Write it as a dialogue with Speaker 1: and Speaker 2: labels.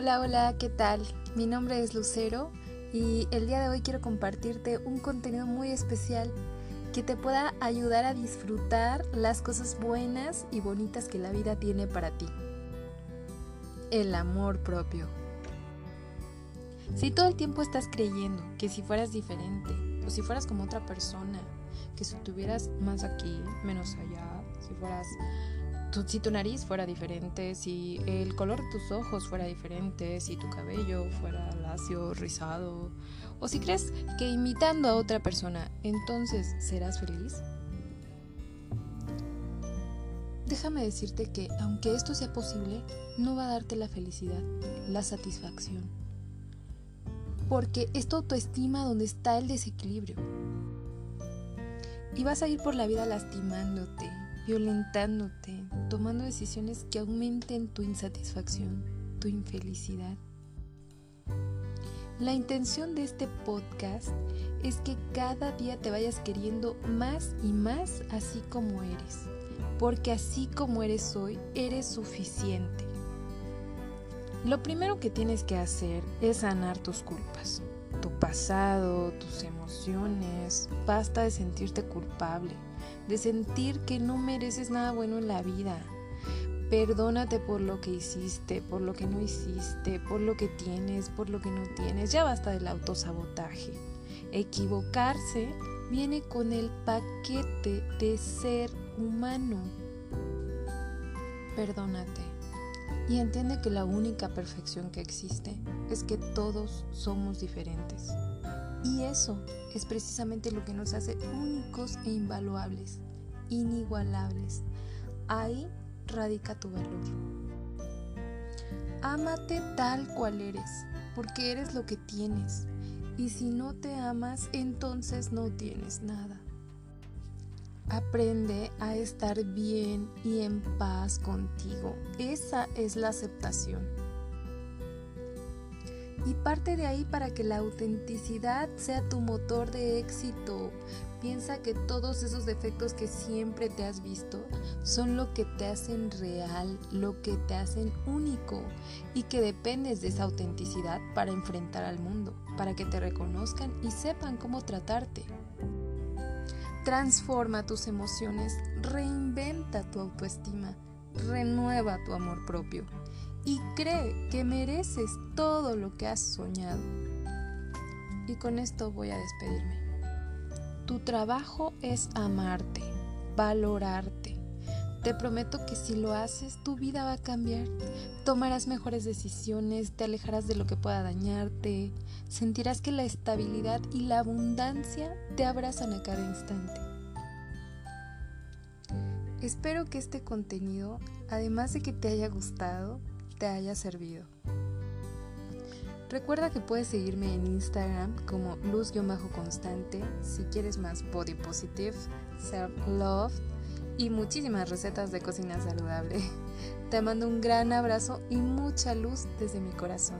Speaker 1: Hola, hola, ¿qué tal? Mi nombre es Lucero y el día de hoy quiero compartirte un contenido muy especial que te pueda ayudar a disfrutar las cosas buenas y bonitas que la vida tiene para ti. El amor propio. Si todo el tiempo estás creyendo que si fueras diferente o si fueras como otra persona, que si tuvieras más aquí, menos allá, si fueras si tu nariz fuera diferente, si el color de tus ojos fuera diferente, si tu cabello fuera lacio, rizado, o si crees que imitando a otra persona, entonces serás feliz. Déjame decirte que aunque esto sea posible, no va a darte la felicidad, la satisfacción. Porque es tu autoestima donde está el desequilibrio. Y vas a ir por la vida lastimándote, violentándote, tomando decisiones que aumenten tu insatisfacción, tu infelicidad. La intención de este podcast es que cada día te vayas queriendo más y más así como eres, porque así como eres hoy, eres suficiente. Lo primero que tienes que hacer es sanar tus culpas, tu pasado, tus emociones. Basta de sentirte culpable de sentir que no mereces nada bueno en la vida. Perdónate por lo que hiciste, por lo que no hiciste, por lo que tienes, por lo que no tienes. Ya basta del autosabotaje. Equivocarse viene con el paquete de ser humano. Perdónate y entiende que la única perfección que existe es que todos somos diferentes. Y eso es precisamente lo que nos hace únicos e invaluables, inigualables. Ahí radica tu valor. Ámate tal cual eres, porque eres lo que tienes. Y si no te amas, entonces no tienes nada. Aprende a estar bien y en paz contigo. Esa es la aceptación. Y parte de ahí para que la autenticidad sea tu motor de éxito. Piensa que todos esos defectos que siempre te has visto son lo que te hacen real, lo que te hacen único y que dependes de esa autenticidad para enfrentar al mundo, para que te reconozcan y sepan cómo tratarte. Transforma tus emociones, reinventa tu autoestima, renueva tu amor propio y cree que mereces todo lo que has soñado. Y con esto voy a despedirme. Tu trabajo es amarte, valorarte. Te prometo que si lo haces, tu vida va a cambiar. Tomarás mejores decisiones, te alejarás de lo que pueda dañarte, sentirás que la estabilidad y la abundancia te abrazan a cada instante. Espero que este contenido, además de que te haya gustado, te haya servido. Recuerda que puedes seguirme en Instagram como luz-constante si quieres más body positive, self love y muchísimas recetas de cocina saludable. Te mando un gran abrazo y mucha luz desde mi corazón.